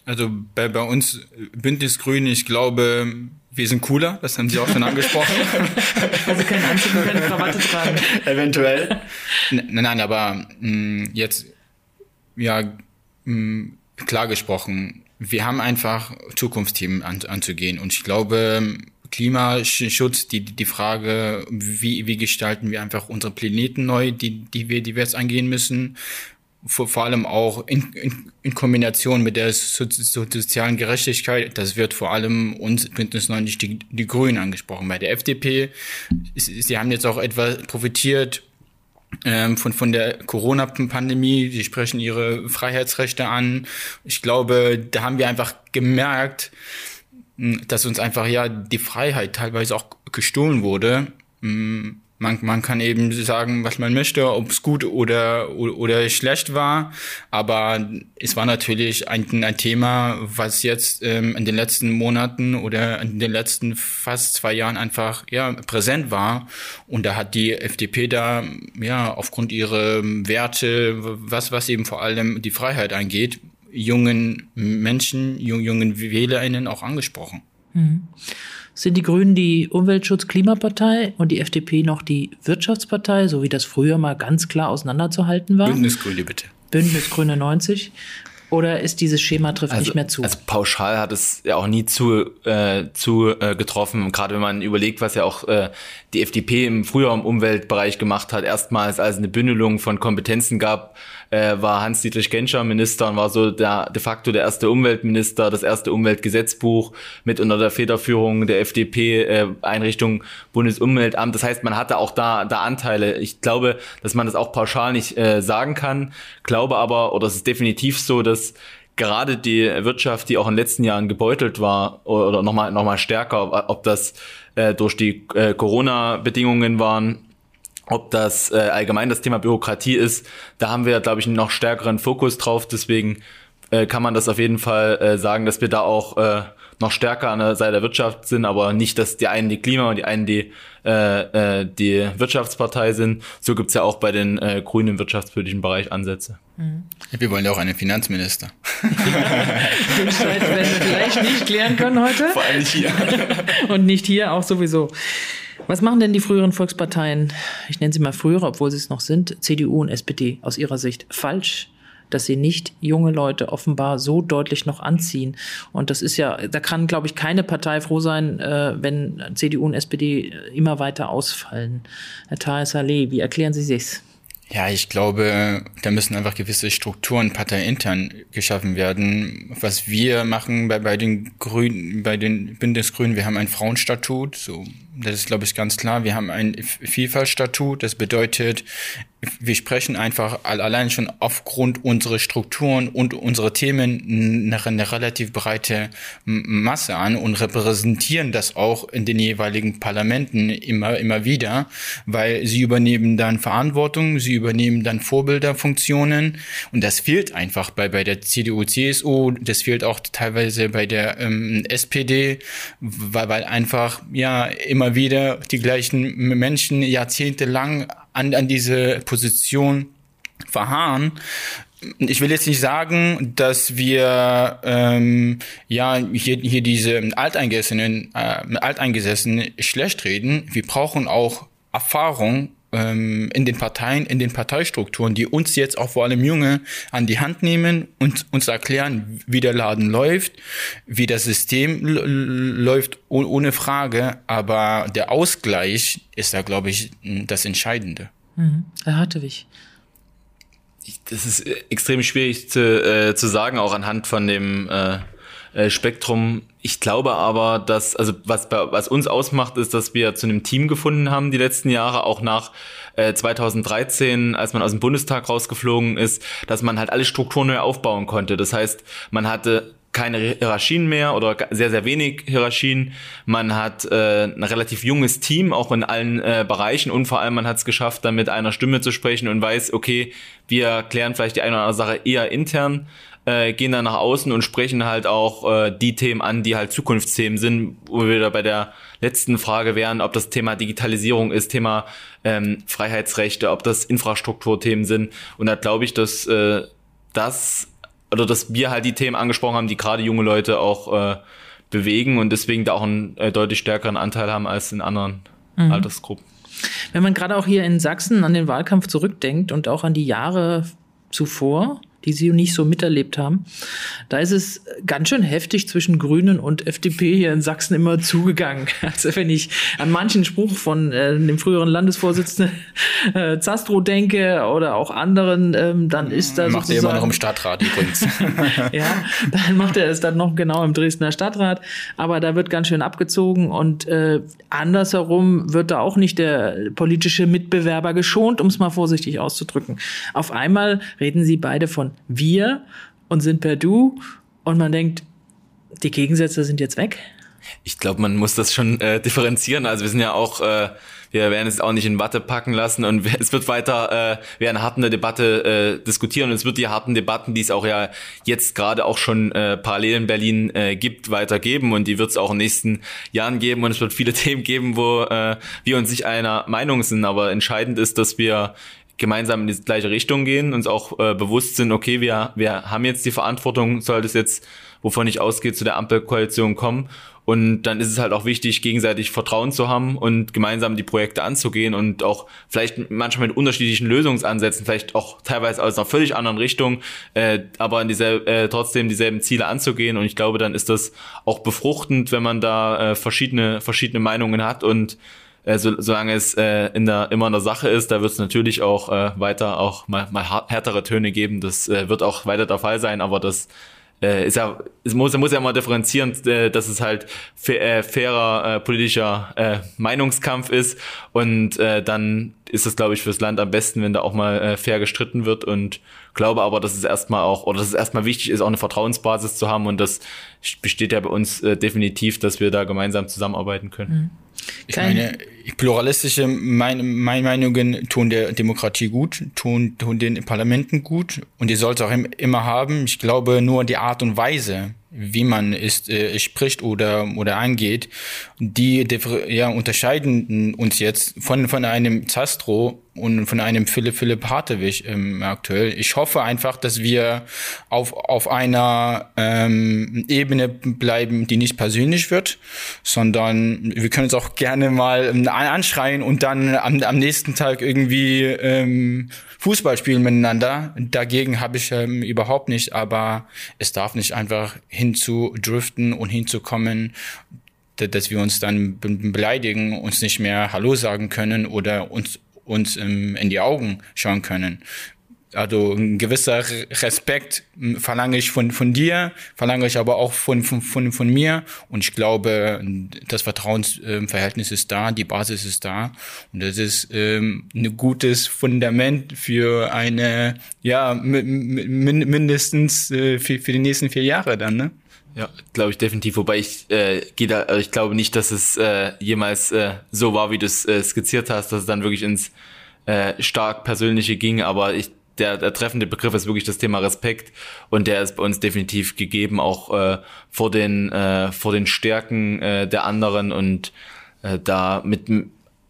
Also bei, bei uns Bündnis Grün, ich glaube, wir sind cooler, das haben Sie auch schon angesprochen. also kein Anzug und keine Krawatte tragen. Eventuell. N nein, aber mh, mm, jetzt, ja, mh, mm, klar gesprochen, wir haben einfach Zukunftsthemen an, anzugehen. Und ich glaube, Klimaschutz, die, die Frage, wie, wie gestalten wir einfach unsere Planeten neu, die, die wir, jetzt angehen müssen, vor, vor allem auch in, in, in Kombination mit der so, so sozialen Gerechtigkeit, das wird vor allem uns Bündnis 90 die, die Grünen angesprochen. Bei der FDP, sie haben jetzt auch etwas profitiert ähm, von, von der Corona-Pandemie, sie sprechen ihre Freiheitsrechte an. Ich glaube, da haben wir einfach gemerkt, dass uns einfach ja die Freiheit teilweise auch gestohlen wurde. Man, man kann eben sagen, was man möchte, ob es gut oder, oder, oder schlecht war. Aber es war natürlich ein, ein Thema, was jetzt ähm, in den letzten Monaten oder in den letzten fast zwei Jahren einfach ja, präsent war. Und da hat die FDP da ja aufgrund ihrer Werte, was, was eben vor allem die Freiheit angeht, jungen Menschen, jungen WählerInnen auch angesprochen. Mhm. Sind die Grünen die Umweltschutz-Klimapartei und die FDP noch die Wirtschaftspartei, so wie das früher mal ganz klar auseinanderzuhalten war? Bündnisgrüne bitte. Bündnisgrüne 90. Oder ist dieses Schema trifft also, nicht mehr zu? Also pauschal hat es ja auch nie zu, äh, zu äh, getroffen. Gerade wenn man überlegt, was ja auch äh, die FDP im früher im Umweltbereich gemacht hat, erstmals als eine Bündelung von Kompetenzen gab, äh, war Hans-Dietrich Genscher Minister und war so der, de facto der erste Umweltminister, das erste Umweltgesetzbuch mit unter der Federführung der FDP äh, Einrichtung Bundesumweltamt. Das heißt, man hatte auch da, da Anteile. Ich glaube, dass man das auch pauschal nicht äh, sagen kann. Glaube aber, oder es ist definitiv so, dass gerade die Wirtschaft, die auch in den letzten Jahren gebeutelt war oder nochmal noch mal stärker, ob das äh, durch die äh, Corona-Bedingungen waren, ob das äh, allgemein das Thema Bürokratie ist, da haben wir, glaube ich, einen noch stärkeren Fokus drauf. Deswegen äh, kann man das auf jeden Fall äh, sagen, dass wir da auch äh, noch stärker an der Seite der Wirtschaft sind, aber nicht, dass die einen die Klima und die einen die, äh, äh, die Wirtschaftspartei sind. So gibt's ja auch bei den äh, Grünen im wirtschaftspolitischen Bereich Ansätze. Mhm. Wir wollen ja auch einen Finanzminister. Den Streit werden wir vielleicht nicht klären können heute. Vor allem nicht hier. und nicht hier auch sowieso. Was machen denn die früheren Volksparteien, ich nenne sie mal frühere, obwohl sie es noch sind, CDU und SPD aus ihrer Sicht falsch? dass sie nicht junge Leute offenbar so deutlich noch anziehen. Und das ist ja, da kann, glaube ich, keine Partei froh sein, äh, wenn CDU und SPD immer weiter ausfallen. Herr Tahir Saleh, wie erklären Sie sich's? Ja, ich glaube, da müssen einfach gewisse Strukturen parteiintern geschaffen werden. Was wir machen bei, bei den Grünen, bei den Bündnisgrünen, wir haben ein Frauenstatut, so das ist, glaube ich, ganz klar. Wir haben ein Vielfaltstatut. Das bedeutet, wir sprechen einfach allein schon aufgrund unserer Strukturen und unserer Themen eine, eine relativ breite Masse an und repräsentieren das auch in den jeweiligen Parlamenten immer, immer wieder, weil sie übernehmen dann Verantwortung, sie übernehmen dann Vorbilderfunktionen und das fehlt einfach bei, bei der CDU, CSU, das fehlt auch teilweise bei der ähm, SPD, weil, weil einfach, ja, immer immer wieder die gleichen Menschen jahrzehntelang an, an diese Position verharren. Ich will jetzt nicht sagen, dass wir ähm, ja hier, hier diese Alteingesessenen, äh, Alteingesessenen schlecht reden. Wir brauchen auch Erfahrung ähm, in den Parteien, in den Parteistrukturen, die uns jetzt auch vor allem Junge an die Hand nehmen und uns erklären, wie der Laden läuft, wie das System läuft, ohne Frage. Aber der Ausgleich ist da, glaube ich, das Entscheidende. Mhm. Herr Hartewig. Das ist extrem schwierig zu, äh, zu sagen, auch anhand von dem äh, äh, Spektrum. Ich glaube aber, dass, also was, bei, was uns ausmacht, ist, dass wir zu einem Team gefunden haben die letzten Jahre, auch nach äh, 2013, als man aus dem Bundestag rausgeflogen ist, dass man halt alle Strukturen neu aufbauen konnte. Das heißt, man hatte keine Hierarchien mehr oder sehr, sehr wenig Hierarchien. Man hat äh, ein relativ junges Team, auch in allen äh, Bereichen und vor allem man hat es geschafft, dann mit einer Stimme zu sprechen und weiß, okay, wir klären vielleicht die eine oder andere Sache eher intern, äh, gehen dann nach außen und sprechen halt auch äh, die Themen an, die halt Zukunftsthemen sind, wo wir da bei der letzten Frage wären, ob das Thema Digitalisierung ist, Thema ähm, Freiheitsrechte, ob das Infrastrukturthemen sind. Und da glaube ich, dass äh, das oder dass wir halt die Themen angesprochen haben, die gerade junge Leute auch äh, bewegen und deswegen da auch einen äh, deutlich stärkeren Anteil haben als in anderen mhm. Altersgruppen. Wenn man gerade auch hier in Sachsen an den Wahlkampf zurückdenkt und auch an die Jahre zuvor, die sie nicht so miterlebt haben. Da ist es ganz schön heftig zwischen Grünen und FDP hier in Sachsen immer zugegangen. Also wenn ich an manchen Spruch von äh, dem früheren Landesvorsitzenden äh, Zastro denke oder auch anderen, ähm, dann ist das macht er immer noch im Stadtrat übrigens. ja, dann macht er es dann noch genau im Dresdner Stadtrat. Aber da wird ganz schön abgezogen und äh, andersherum wird da auch nicht der politische Mitbewerber geschont, um es mal vorsichtig auszudrücken. Auf einmal reden sie beide von wir und sind per Du und man denkt, die Gegensätze sind jetzt weg? Ich glaube, man muss das schon äh, differenzieren. Also wir sind ja auch, äh, wir werden es auch nicht in Watte packen lassen und es wird weiter, äh, wir eine harte Debatte äh, diskutieren und es wird die harten Debatten, die es auch ja jetzt gerade auch schon äh, parallel in Berlin äh, gibt, weitergeben und die wird es auch in den nächsten Jahren geben und es wird viele Themen geben, wo äh, wir uns nicht einer Meinung sind. Aber entscheidend ist, dass wir gemeinsam in die gleiche Richtung gehen, uns auch äh, bewusst sind, okay, wir, wir haben jetzt die Verantwortung, sollte es jetzt, wovon ich ausgehe, zu der Ampelkoalition kommen. Und dann ist es halt auch wichtig, gegenseitig Vertrauen zu haben und gemeinsam die Projekte anzugehen und auch vielleicht manchmal mit unterschiedlichen Lösungsansätzen, vielleicht auch teilweise aus einer völlig anderen Richtung, äh, aber in dieselbe, äh, trotzdem dieselben Ziele anzugehen. Und ich glaube, dann ist das auch befruchtend, wenn man da äh, verschiedene, verschiedene Meinungen hat und äh, so, solange es äh, in der, immer in der Sache ist, da wird es natürlich auch äh, weiter auch mal, mal härtere Töne geben. Das äh, wird auch weiter der Fall sein, aber das äh, ist ja, es muss, muss ja mal differenzieren, äh, dass es halt fa äh, fairer äh, politischer äh, Meinungskampf ist und äh, dann ist es, glaube ich, fürs Land am besten, wenn da auch mal äh, fair gestritten wird und glaube aber, dass es erstmal auch, oder dass es erstmal wichtig ist, auch eine Vertrauensbasis zu haben und das besteht ja bei uns äh, definitiv, dass wir da gemeinsam zusammenarbeiten können. Mhm. Ich meine, pluralistische mein, mein Meinungen tun der Demokratie gut, tun, tun den Parlamenten gut und die sollte auch immer haben. Ich glaube, nur die Art und Weise, wie man es äh, spricht oder oder angeht, die ja unterscheiden uns jetzt von von einem Zastro und von einem Philipp Philipp Hartewig ähm, aktuell. Ich hoffe einfach, dass wir auf auf einer ähm, Ebene bleiben, die nicht persönlich wird, sondern wir können uns auch gerne mal ähm, anschreien und dann am, am nächsten Tag irgendwie ähm, Fußball spielen miteinander. Dagegen habe ich ähm, überhaupt nicht, aber es darf nicht einfach hinzudriften und hinzukommen, dass wir uns dann beleidigen, uns nicht mehr Hallo sagen können oder uns uns ähm, in die Augen schauen können. Also ein gewisser Respekt verlange ich von, von dir, verlange ich aber auch von, von, von, von mir. Und ich glaube, das Vertrauensverhältnis ist da, die Basis ist da. Und das ist ähm, ein gutes Fundament für eine, ja, mindestens äh, für, für die nächsten vier Jahre dann, ne? Ja, glaube ich definitiv. Wobei ich äh, gehe da, also ich glaube nicht, dass es äh, jemals äh, so war, wie du es äh, skizziert hast, dass es dann wirklich ins äh, stark persönliche ging. Aber ich der, der treffende Begriff ist wirklich das Thema Respekt und der ist bei uns definitiv gegeben, auch äh, vor den äh, vor den Stärken äh, der anderen und äh, da mit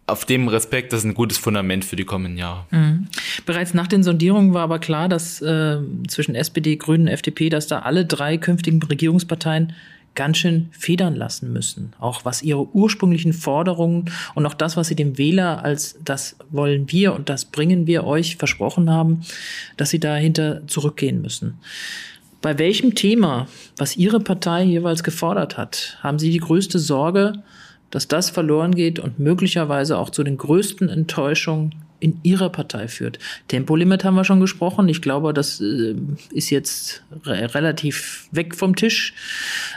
auf dem Respekt, das ist ein gutes Fundament für die kommenden Jahre. Mhm. Bereits nach den Sondierungen war aber klar, dass äh, zwischen SPD, Grünen, FDP, dass da alle drei künftigen Regierungsparteien ganz schön federn lassen müssen. Auch was ihre ursprünglichen Forderungen und auch das, was sie dem Wähler als das wollen wir und das bringen wir euch versprochen haben, dass sie dahinter zurückgehen müssen. Bei welchem Thema, was Ihre Partei jeweils gefordert hat, haben Sie die größte Sorge, dass das verloren geht und möglicherweise auch zu den größten Enttäuschungen in ihrer Partei führt. Tempolimit haben wir schon gesprochen. Ich glaube, das äh, ist jetzt re relativ weg vom Tisch.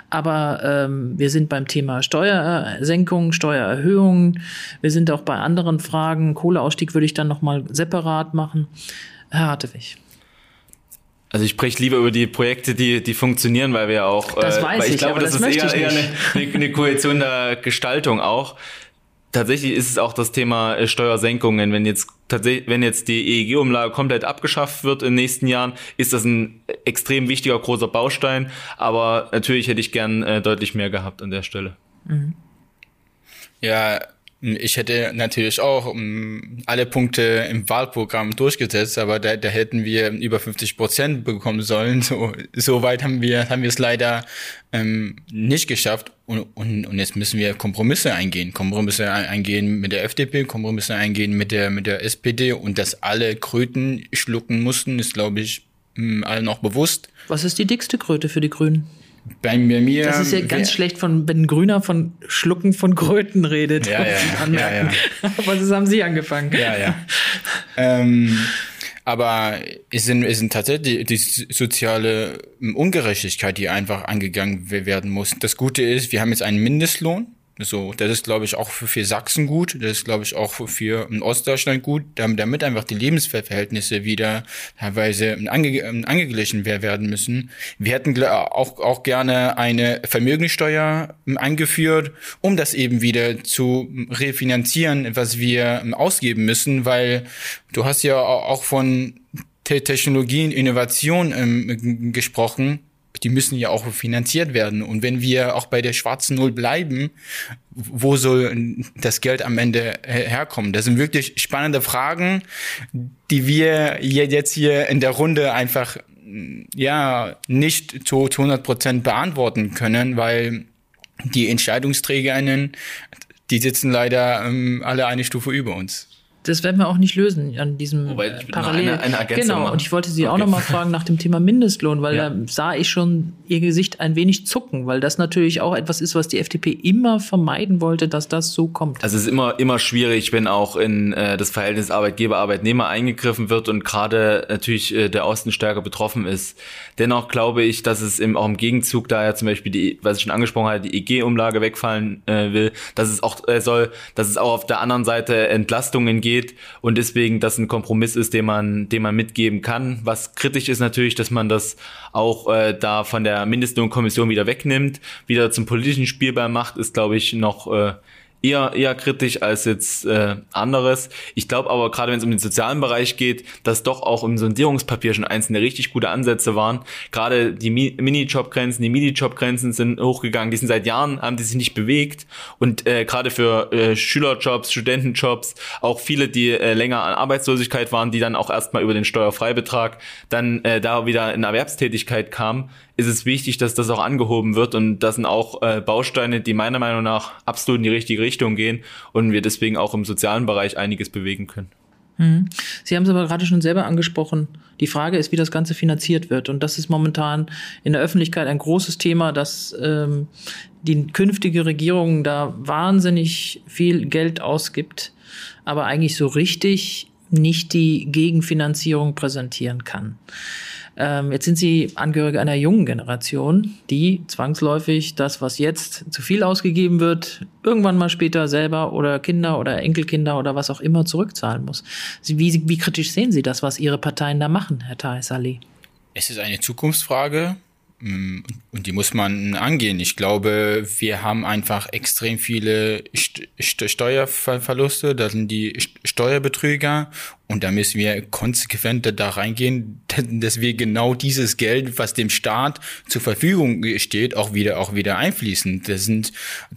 Aber ähm, wir sind beim Thema Steuersenkung, Steuererhöhungen. Wir sind auch bei anderen Fragen. Kohleausstieg würde ich dann nochmal separat machen. Herr Hartewig. Also ich spreche lieber über die Projekte, die, die funktionieren, weil wir auch, das äh, weiß weil ich, ich, glaube, aber das, das ist eher, ich eher eine, eine Koalition der Gestaltung auch. Tatsächlich ist es auch das Thema äh, Steuersenkungen. Wenn jetzt tatsächlich, wenn jetzt die EEG-Umlage komplett abgeschafft wird in den nächsten Jahren, ist das ein extrem wichtiger großer Baustein. Aber natürlich hätte ich gern äh, deutlich mehr gehabt an der Stelle. Mhm. Ja, ich hätte natürlich auch ähm, alle Punkte im Wahlprogramm durchgesetzt, aber da, da hätten wir über 50 Prozent bekommen sollen. So, so weit haben wir haben wir es leider ähm, nicht geschafft. Und, und, und jetzt müssen wir Kompromisse eingehen. Kompromisse eingehen mit der FDP, Kompromisse eingehen mit der mit der SPD und dass alle Kröten schlucken mussten, ist glaube ich allen noch bewusst. Was ist die dickste Kröte für die Grünen? Bei mir. Das ist ja ganz schlecht, von, wenn Grüner von Schlucken von Kröten redet. Ja, ja, ja, ja. Aber das haben Sie angefangen. Ja, ja. ähm, aber es sind, es sind tatsächlich die soziale Ungerechtigkeit, die einfach angegangen werden muss. Das Gute ist, wir haben jetzt einen Mindestlohn so, das ist, glaube ich, auch für, für Sachsen gut. Das ist, glaube ich, auch für, für Ostdeutschland gut, damit, damit einfach die Lebensverhältnisse wieder teilweise ange, angeglichen werden müssen. Wir hätten auch, auch gerne eine Vermögensteuer eingeführt, um das eben wieder zu refinanzieren, was wir ausgeben müssen, weil du hast ja auch von Technologien, Innovation ähm, gesprochen die müssen ja auch finanziert werden. Und wenn wir auch bei der schwarzen Null bleiben, wo soll das Geld am Ende herkommen? Das sind wirklich spannende Fragen, die wir jetzt hier in der Runde einfach ja nicht zu, zu 100 Prozent beantworten können, weil die EntscheidungsträgerInnen, die sitzen leider ähm, alle eine Stufe über uns das werden wir auch nicht lösen an diesem Wobei, Parallel. Eine, eine genau, machen. und ich wollte Sie okay. auch nochmal fragen nach dem Thema Mindestlohn, weil ja. da sah ich schon Ihr Gesicht ein wenig zucken, weil das natürlich auch etwas ist, was die FDP immer vermeiden wollte, dass das so kommt. Also es ist immer, immer schwierig, wenn auch in äh, das Verhältnis Arbeitgeber-Arbeitnehmer eingegriffen wird und gerade natürlich äh, der Osten stärker betroffen ist. Dennoch glaube ich, dass es im, auch im Gegenzug, da ja zum Beispiel die, was ich schon angesprochen hatte, die EG-Umlage wegfallen äh, will, dass es auch äh, soll, dass es auch auf der anderen Seite Entlastungen geht, geht und deswegen das ein Kompromiss ist, den man, den man mitgeben kann. Was kritisch ist natürlich, dass man das auch äh, da von der Mindestlohnkommission wieder wegnimmt, wieder zum politischen Spielball macht, ist glaube ich noch äh, eher, eher kritisch als jetzt äh, anderes. Ich glaube aber, gerade wenn es um den sozialen Bereich geht, dass doch auch im Sondierungspapier schon einzelne richtig gute Ansätze waren. Gerade die Mi Mini-Job-Grenzen, die Mini-Job-Grenzen sind hochgegangen, die sind seit Jahren, haben die sich nicht bewegt. Und äh, gerade für äh, Schülerjobs, Studentenjobs, auch viele, die äh, länger an Arbeitslosigkeit waren, die dann auch erstmal über den Steuerfreibetrag dann äh, da wieder in Erwerbstätigkeit kamen, ist es wichtig, dass das auch angehoben wird und das sind auch äh, Bausteine, die meiner Meinung nach absolut in die richtige Richtung gehen und wir deswegen auch im sozialen Bereich einiges bewegen können. Hm. Sie haben es aber gerade schon selber angesprochen. Die Frage ist, wie das Ganze finanziert wird. Und das ist momentan in der Öffentlichkeit ein großes Thema, dass ähm, die künftige Regierung da wahnsinnig viel Geld ausgibt, aber eigentlich so richtig nicht die Gegenfinanzierung präsentieren kann. Ähm, jetzt sind Sie Angehörige einer jungen Generation, die zwangsläufig das, was jetzt zu viel ausgegeben wird, irgendwann mal später selber oder Kinder oder Enkelkinder oder was auch immer zurückzahlen muss. Wie, wie kritisch sehen Sie das, was Ihre Parteien da machen, Herr Thais Ali? Es ist eine Zukunftsfrage. Mm, und die muss man angehen. Ich glaube, wir haben einfach extrem viele Steuerverluste. Da sind die Steuerbetrüger und da müssen wir konsequenter da reingehen, dass wir genau dieses Geld, was dem Staat zur Verfügung steht, auch wieder, auch wieder einfließen. Das sind,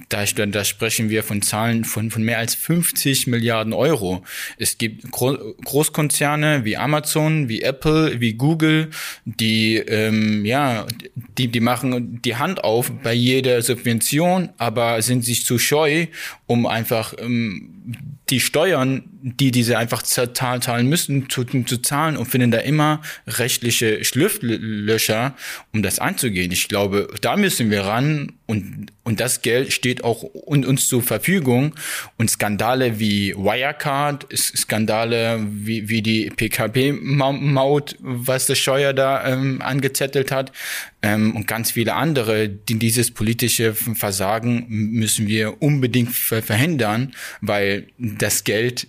da, da sprechen wir von Zahlen von, von mehr als 50 Milliarden Euro. Es gibt Großkonzerne wie Amazon, wie Apple, wie Google, die, ähm, ja, die, die machen die Hand auf bei jeder Subvention, aber sind sich zu scheu, um einfach ähm, die Steuern, die diese einfach zahlen, müssen, zu, zu zahlen und finden da immer rechtliche Schlüpflöcher, um das anzugehen. Ich glaube, da müssen wir ran und, und das Geld steht auch uns zur Verfügung. Und Skandale wie Wirecard, Skandale wie, wie die PKP-Maut, was der Scheuer da ähm, angezettelt hat, ähm, und ganz viele andere, die dieses politische Versagen müssen wir unbedingt verhindern, weil das Geld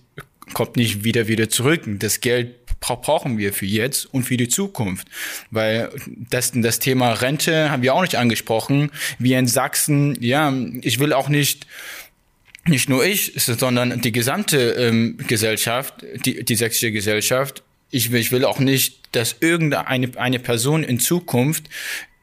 kommt nicht wieder wieder zurück. Das Geld brauchen wir für jetzt und für die Zukunft. Weil das, das Thema Rente haben wir auch nicht angesprochen. Wir in Sachsen, ja, ich will auch nicht nicht nur ich, sondern die gesamte ähm, Gesellschaft, die, die sächsische Gesellschaft. Ich will, ich will auch nicht, dass irgendeine eine Person in Zukunft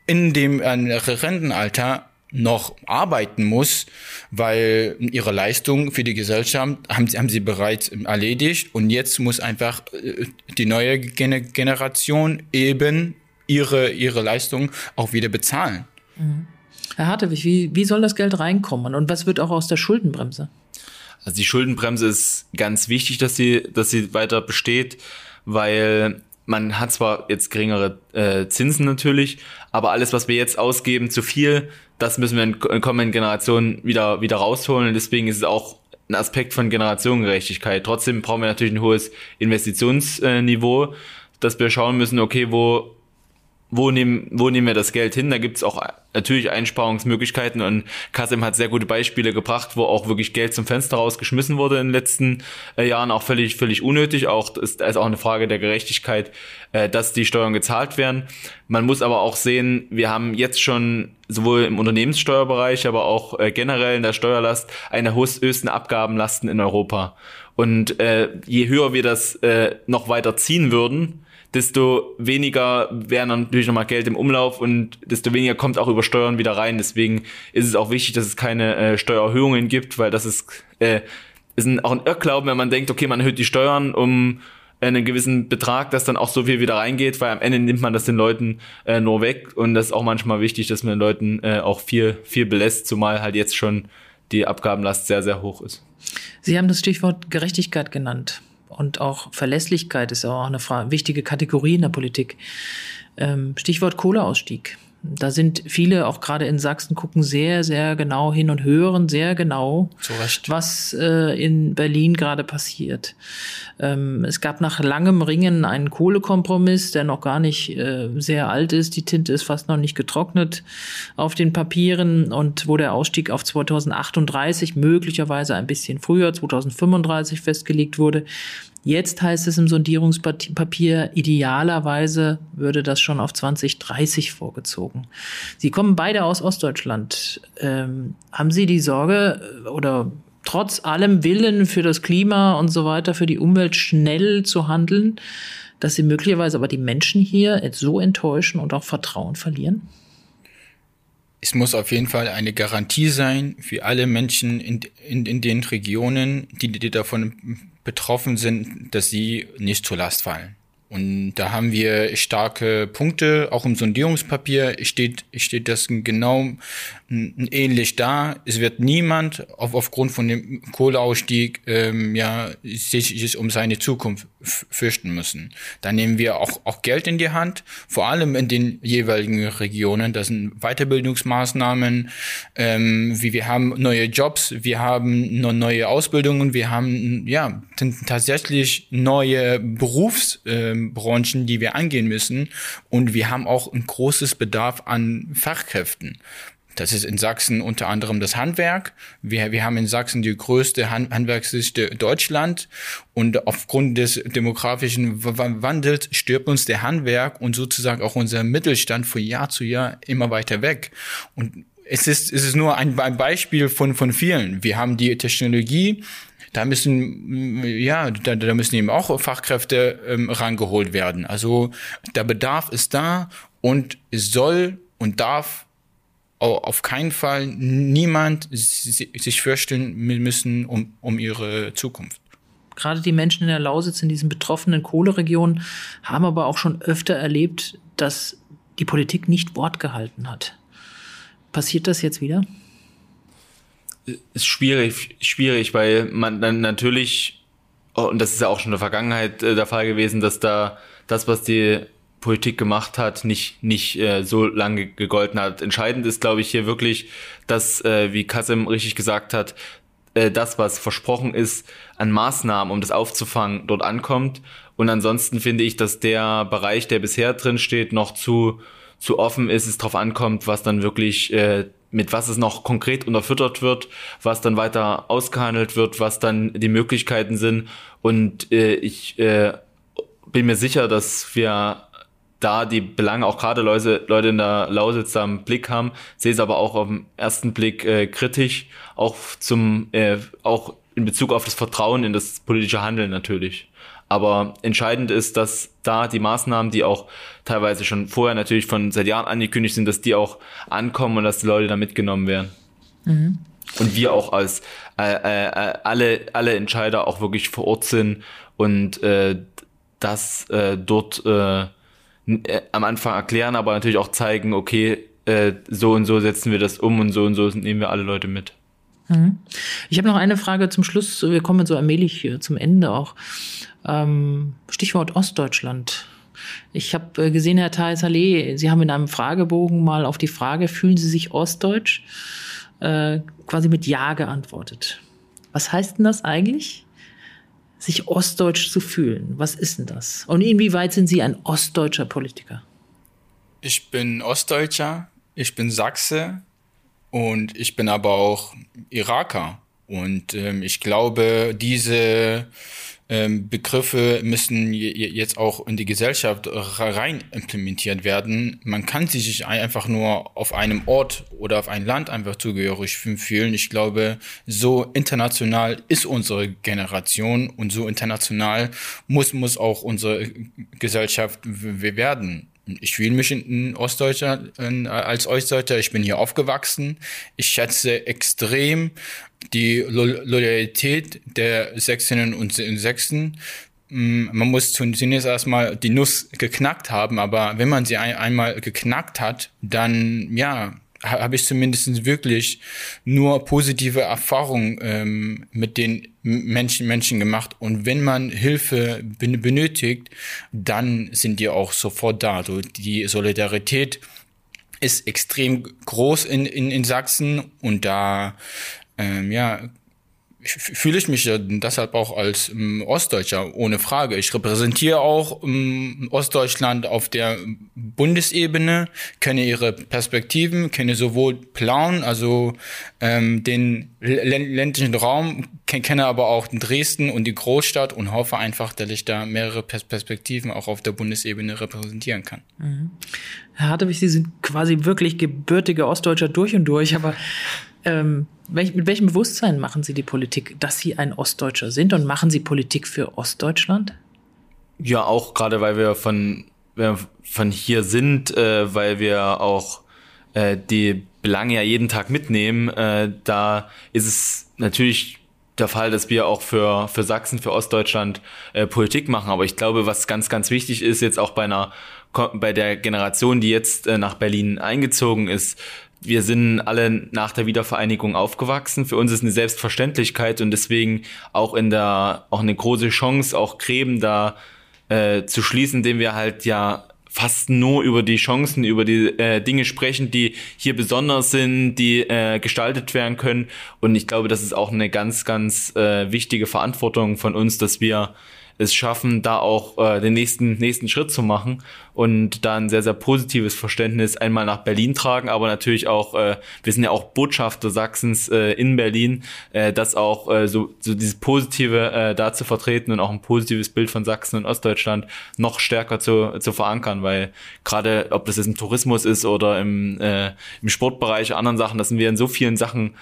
in dem äh, Rentenalter noch arbeiten muss, weil ihre Leistung für die Gesellschaft haben sie, haben sie bereits erledigt und jetzt muss einfach äh, die neue Generation eben ihre, ihre Leistung auch wieder bezahlen. Mhm. Herr Hartewig, wie, wie soll das Geld reinkommen und was wird auch aus der Schuldenbremse? Also die Schuldenbremse ist ganz wichtig, dass sie, dass sie weiter besteht, weil man hat zwar jetzt geringere äh, Zinsen natürlich, aber alles, was wir jetzt ausgeben, zu viel, das müssen wir in kommenden Generationen wieder, wieder rausholen. Und deswegen ist es auch ein Aspekt von Generationengerechtigkeit. Trotzdem brauchen wir natürlich ein hohes Investitionsniveau, dass wir schauen müssen, okay, wo wo nehmen, wo nehmen wir das Geld hin? Da gibt's auch natürlich Einsparungsmöglichkeiten und Kasim hat sehr gute Beispiele gebracht, wo auch wirklich Geld zum Fenster rausgeschmissen wurde in den letzten äh, Jahren, auch völlig, völlig unnötig. Auch ist, ist auch eine Frage der Gerechtigkeit, äh, dass die Steuern gezahlt werden. Man muss aber auch sehen, wir haben jetzt schon sowohl im Unternehmenssteuerbereich, aber auch äh, generell in der Steuerlast eine höchsten Abgabenlasten in Europa. Und äh, je höher wir das äh, noch weiter ziehen würden, desto weniger wäre natürlich nochmal Geld im Umlauf und desto weniger kommt auch über Steuern wieder rein. Deswegen ist es auch wichtig, dass es keine äh, Steuererhöhungen gibt, weil das ist, äh, ist ein, auch ein Irrglauben, wenn man denkt, okay, man erhöht die Steuern um einen gewissen Betrag, dass dann auch so viel wieder reingeht, weil am Ende nimmt man das den Leuten äh, nur weg und das ist auch manchmal wichtig, dass man den Leuten äh, auch viel, viel belässt, zumal halt jetzt schon die Abgabenlast sehr, sehr hoch ist. Sie haben das Stichwort Gerechtigkeit genannt und auch Verlässlichkeit ist auch eine wichtige Kategorie in der Politik. Ähm, Stichwort Kohleausstieg. Da sind viele, auch gerade in Sachsen, gucken sehr, sehr genau hin und hören sehr genau, was äh, in Berlin gerade passiert. Ähm, es gab nach langem Ringen einen Kohlekompromiss, der noch gar nicht äh, sehr alt ist. Die Tinte ist fast noch nicht getrocknet auf den Papieren und wo der Ausstieg auf 2038, möglicherweise ein bisschen früher, 2035 festgelegt wurde. Jetzt heißt es im Sondierungspapier, idealerweise würde das schon auf 2030 vorgezogen. Sie kommen beide aus Ostdeutschland. Ähm, haben Sie die Sorge äh, oder trotz allem Willen für das Klima und so weiter, für die Umwelt schnell zu handeln, dass Sie möglicherweise aber die Menschen hier so enttäuschen und auch Vertrauen verlieren? es muss auf jeden Fall eine Garantie sein für alle Menschen in, in, in den Regionen, die, die davon betroffen sind, dass sie nicht zur Last fallen. Und da haben wir starke Punkte, auch im Sondierungspapier steht, steht das genau ähnlich da. Es wird niemand auf, aufgrund von dem Kohleausstieg ähm, ja, sich, sich um seine Zukunft fürchten müssen. Da nehmen wir auch, auch Geld in die Hand, vor allem in den jeweiligen Regionen. Das sind Weiterbildungsmaßnahmen, ähm, wie wir haben neue Jobs, wir haben neue Ausbildungen, wir haben ja tatsächlich neue Berufsbranchen, die wir angehen müssen. Und wir haben auch ein großes Bedarf an Fachkräften. Das ist in Sachsen unter anderem das Handwerk. Wir, wir haben in Sachsen die größte Hand Handwerksdichte Deutschland. Und aufgrund des demografischen Wandels stirbt uns der Handwerk und sozusagen auch unser Mittelstand von Jahr zu Jahr immer weiter weg. Und es ist, es ist nur ein, ein Beispiel von, von vielen. Wir haben die Technologie, da müssen ja da, da müssen eben auch Fachkräfte ähm, rangeholt werden. Also der Bedarf ist da und es soll und darf auf keinen Fall niemand sich fürchten müssen um, um ihre Zukunft. Gerade die Menschen in der Lausitz, in diesen betroffenen Kohleregionen, haben aber auch schon öfter erlebt, dass die Politik nicht Wort gehalten hat. Passiert das jetzt wieder? Ist schwierig, schwierig, weil man dann natürlich, und das ist ja auch schon in der Vergangenheit äh, der Fall gewesen, dass da das, was die Politik gemacht hat, nicht, nicht äh, so lange gegolten hat. Entscheidend ist, glaube ich, hier wirklich, dass, äh, wie Kasim richtig gesagt hat, äh, das, was versprochen ist, an Maßnahmen, um das aufzufangen, dort ankommt. Und ansonsten finde ich, dass der Bereich, der bisher drin steht, noch zu, zu offen ist, es darauf ankommt, was dann wirklich, äh, mit was es noch konkret unterfüttert wird, was dann weiter ausgehandelt wird, was dann die Möglichkeiten sind. Und äh, ich äh, bin mir sicher, dass wir da die Belange auch gerade Leute, Leute in der Lausitz da im Blick haben, sehe es aber auch auf den ersten Blick äh, kritisch, auch zum, äh, auch in Bezug auf das Vertrauen in das politische Handeln natürlich. Aber entscheidend ist, dass da die Maßnahmen, die auch teilweise schon vorher natürlich von seit Jahren angekündigt sind, dass die auch ankommen und dass die Leute da mitgenommen werden. Mhm. Und wir auch als äh, äh, alle, alle Entscheider auch wirklich vor Ort sind und äh, das äh, dort äh, äh, am Anfang erklären, aber natürlich auch zeigen, okay, äh, so und so setzen wir das um und so und so nehmen wir alle Leute mit. Mhm. Ich habe noch eine Frage zum Schluss. Wir kommen so allmählich zum Ende auch. Ähm, Stichwort Ostdeutschland. Ich habe äh, gesehen, Herr Thais Saleh, Sie haben in einem Fragebogen mal auf die Frage, fühlen Sie sich ostdeutsch, quasi mit Ja geantwortet. Was heißt denn das eigentlich? Sich ostdeutsch zu fühlen. Was ist denn das? Und inwieweit sind Sie ein ostdeutscher Politiker? Ich bin Ostdeutscher, ich bin Sachse und ich bin aber auch Iraker. Und ähm, ich glaube, diese ähm, Begriffe müssen jetzt auch in die Gesellschaft rein implementiert werden. Man kann sich einfach nur auf einem Ort oder auf ein Land einfach zugehörig fühlen. Ich glaube, so international ist unsere Generation und so international muss, muss auch unsere Gesellschaft werden ich fühle mich in Ostdeutscher, in, als Ostdeutscher. Ich bin hier aufgewachsen. Ich schätze extrem die Lo Loyalität der Sächsinnen und Sächsen. Mm, man muss zunächst erstmal die Nuss geknackt haben, aber wenn man sie ein einmal geknackt hat, dann, ja, habe ich zumindest wirklich nur positive Erfahrungen ähm, mit den Menschen, Menschen gemacht. Und wenn man Hilfe benötigt, dann sind die auch sofort da. So, die Solidarität ist extrem groß in, in, in Sachsen und da ähm, ja, fühle ich mich ja deshalb auch als ähm, Ostdeutscher, ohne Frage. Ich repräsentiere auch ähm, Ostdeutschland auf der Bundesebene, kenne ihre Perspektiven, kenne sowohl Plauen, also ähm, den ländlichen Raum, kenne aber auch Dresden und die Großstadt und hoffe einfach, dass ich da mehrere Perspektiven auch auf der Bundesebene repräsentieren kann. Mhm. Herr Hartewig, Sie sind quasi wirklich gebürtiger Ostdeutscher durch und durch, aber ähm, mit welchem Bewusstsein machen Sie die Politik, dass Sie ein Ostdeutscher sind und machen Sie Politik für Ostdeutschland? Ja, auch gerade weil wir von, von hier sind, äh, weil wir auch äh, die Belange ja jeden Tag mitnehmen, äh, da ist es natürlich der Fall, dass wir auch für, für Sachsen, für Ostdeutschland äh, Politik machen. Aber ich glaube, was ganz, ganz wichtig ist, jetzt auch bei einer bei der Generation, die jetzt äh, nach Berlin eingezogen ist, wir sind alle nach der Wiedervereinigung aufgewachsen. Für uns ist eine Selbstverständlichkeit und deswegen auch in der auch eine große Chance, auch Gräben da äh, zu schließen, indem wir halt ja fast nur über die Chancen, über die äh, Dinge sprechen, die hier besonders sind, die äh, gestaltet werden können. Und ich glaube, das ist auch eine ganz, ganz äh, wichtige Verantwortung von uns, dass wir es schaffen, da auch äh, den nächsten, nächsten Schritt zu machen und da ein sehr, sehr positives Verständnis einmal nach Berlin tragen, aber natürlich auch, äh, wir sind ja auch Botschafter Sachsens äh, in Berlin, äh, das auch äh, so, so dieses Positive äh, da zu vertreten und auch ein positives Bild von Sachsen und Ostdeutschland noch stärker zu, zu verankern, weil gerade, ob das jetzt im Tourismus ist oder im, äh, im Sportbereich, anderen Sachen, das sind wir in so vielen Sachen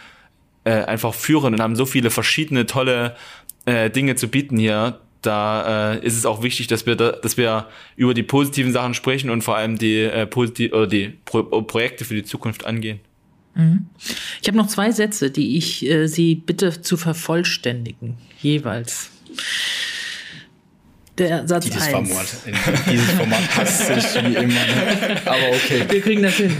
äh, einfach führen und haben so viele verschiedene tolle äh, Dinge zu bieten hier, da äh, ist es auch wichtig, dass wir, da, dass wir über die positiven Sachen sprechen und vor allem die, äh, positiv, oder die Pro Projekte für die Zukunft angehen. Mhm. Ich habe noch zwei Sätze, die ich äh, Sie bitte zu vervollständigen, jeweils. Der Satz dieses 1. Format, dieses Format passt sich wie immer. Ne? Aber okay. Wir kriegen das hin.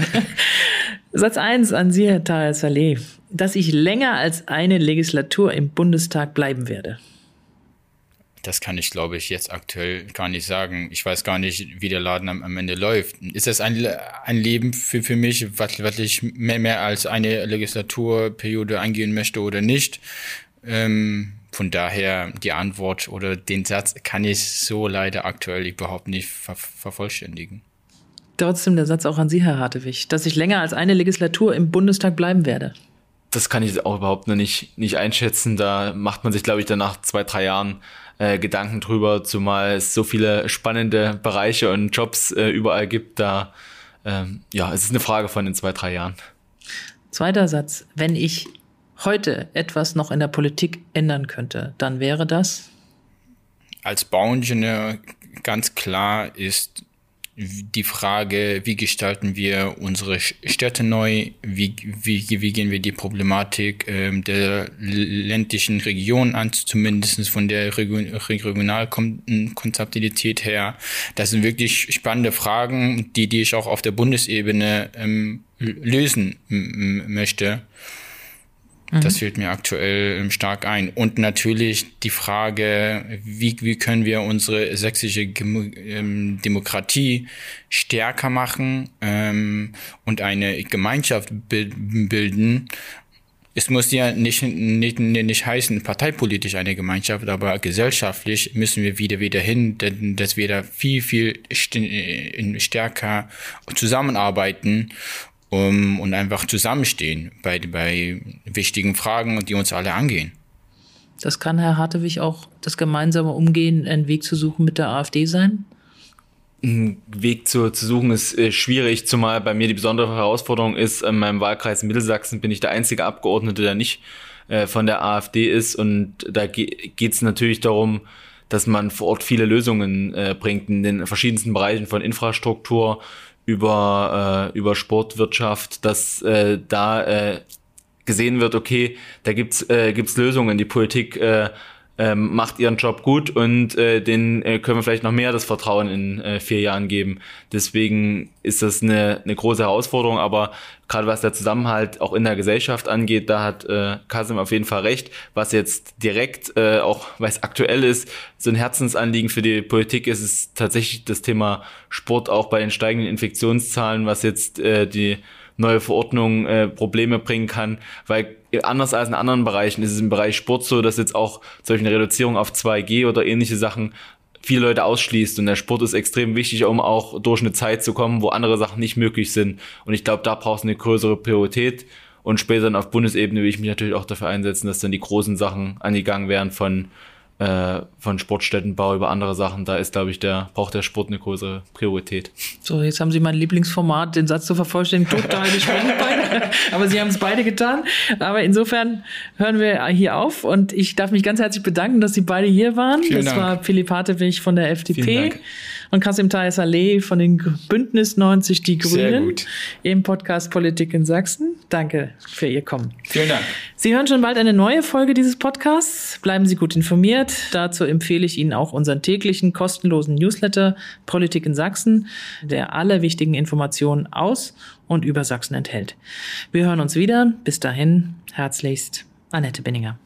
Satz 1 an Sie, Herr Tahir Saleh, dass ich länger als eine Legislatur im Bundestag bleiben werde. Das kann ich, glaube ich, jetzt aktuell gar nicht sagen. Ich weiß gar nicht, wie der Laden am, am Ende läuft. Ist das ein, ein Leben für, für mich, was, was ich mehr, mehr als eine Legislaturperiode eingehen möchte oder nicht? Ähm, von daher die Antwort oder den Satz kann ich so leider aktuell überhaupt nicht ver vervollständigen. Trotzdem der Satz auch an Sie, Herr Hartewig, dass ich länger als eine Legislatur im Bundestag bleiben werde. Das kann ich auch überhaupt noch nicht, nicht einschätzen. Da macht man sich, glaube ich, dann nach zwei, drei Jahren äh, Gedanken drüber, zumal es so viele spannende Bereiche und Jobs äh, überall gibt. Da ähm, ja, es ist eine Frage von den zwei, drei Jahren. Zweiter Satz. Wenn ich heute etwas noch in der Politik ändern könnte, dann wäre das? Als Bauingenieur ganz klar ist die Frage, wie gestalten wir unsere Städte neu, wie, wie, wie gehen wir die Problematik ähm, der ländlichen Region an, zumindest von der Regionalkonzeptabilität her. Das sind wirklich spannende Fragen, die, die ich auch auf der Bundesebene ähm, lösen möchte. Das mhm. fehlt mir aktuell ähm, stark ein. Und natürlich die Frage, wie, wie können wir unsere sächsische ähm, Demokratie stärker machen ähm, und eine Gemeinschaft bilden. Es muss ja nicht, nicht, nicht heißen, parteipolitisch eine Gemeinschaft, aber gesellschaftlich müssen wir wieder wieder hin, dass wir da viel, viel äh, stärker zusammenarbeiten um, und einfach zusammenstehen bei, bei wichtigen Fragen, die uns alle angehen. Das kann Herr Hartewig auch das gemeinsame Umgehen, einen Weg zu suchen mit der AfD sein? Ein Weg zu, zu suchen ist äh, schwierig, zumal bei mir die besondere Herausforderung ist, in meinem Wahlkreis Mittelsachsen bin ich der einzige Abgeordnete, der nicht äh, von der AfD ist. Und da ge geht es natürlich darum, dass man vor Ort viele Lösungen äh, bringt in den verschiedensten Bereichen von Infrastruktur über, äh, über Sportwirtschaft, dass äh, da äh, gesehen wird, okay, da gibt's äh, gibt's Lösungen. Die Politik äh, ähm, macht ihren Job gut und äh, den äh, können wir vielleicht noch mehr das Vertrauen in äh, vier Jahren geben. Deswegen ist das eine, eine große Herausforderung, aber gerade was der Zusammenhalt auch in der Gesellschaft angeht, da hat äh, Kasim auf jeden Fall recht. Was jetzt direkt, äh, auch weil es aktuell ist, so ein Herzensanliegen für die Politik ist, ist tatsächlich das Thema Sport auch bei den steigenden Infektionszahlen, was jetzt äh, die neue Verordnung äh, Probleme bringen kann, weil anders als in anderen Bereichen ist es im Bereich Sport so, dass jetzt auch solche Reduzierung auf 2G oder ähnliche Sachen viele Leute ausschließt. Und der Sport ist extrem wichtig, um auch durch eine Zeit zu kommen, wo andere Sachen nicht möglich sind. Und ich glaube, da braucht es eine größere Priorität. Und später dann auf Bundesebene will ich mich natürlich auch dafür einsetzen, dass dann die großen Sachen angegangen werden von äh, von Sportstättenbau über andere Sachen, da ist, glaube ich, der, braucht der Sport eine größere Priorität. So, jetzt haben Sie mein Lieblingsformat, den Satz zu vervollständigen, total beide. Aber Sie haben es beide getan. Aber insofern hören wir hier auf und ich darf mich ganz herzlich bedanken, dass Sie beide hier waren. Vielen das Dank. war Philipp Hartewig von der FDP und Kasim Thais Saleh von den Bündnis 90 Die Grünen im Podcast Politik in Sachsen. Danke für Ihr Kommen. Vielen Dank. Sie hören schon bald eine neue Folge dieses Podcasts. Bleiben Sie gut informiert. Dazu empfehle ich Ihnen auch unseren täglichen kostenlosen Newsletter Politik in Sachsen, der alle wichtigen Informationen aus und über Sachsen enthält. Wir hören uns wieder. Bis dahin, herzlichst, Annette Benninger.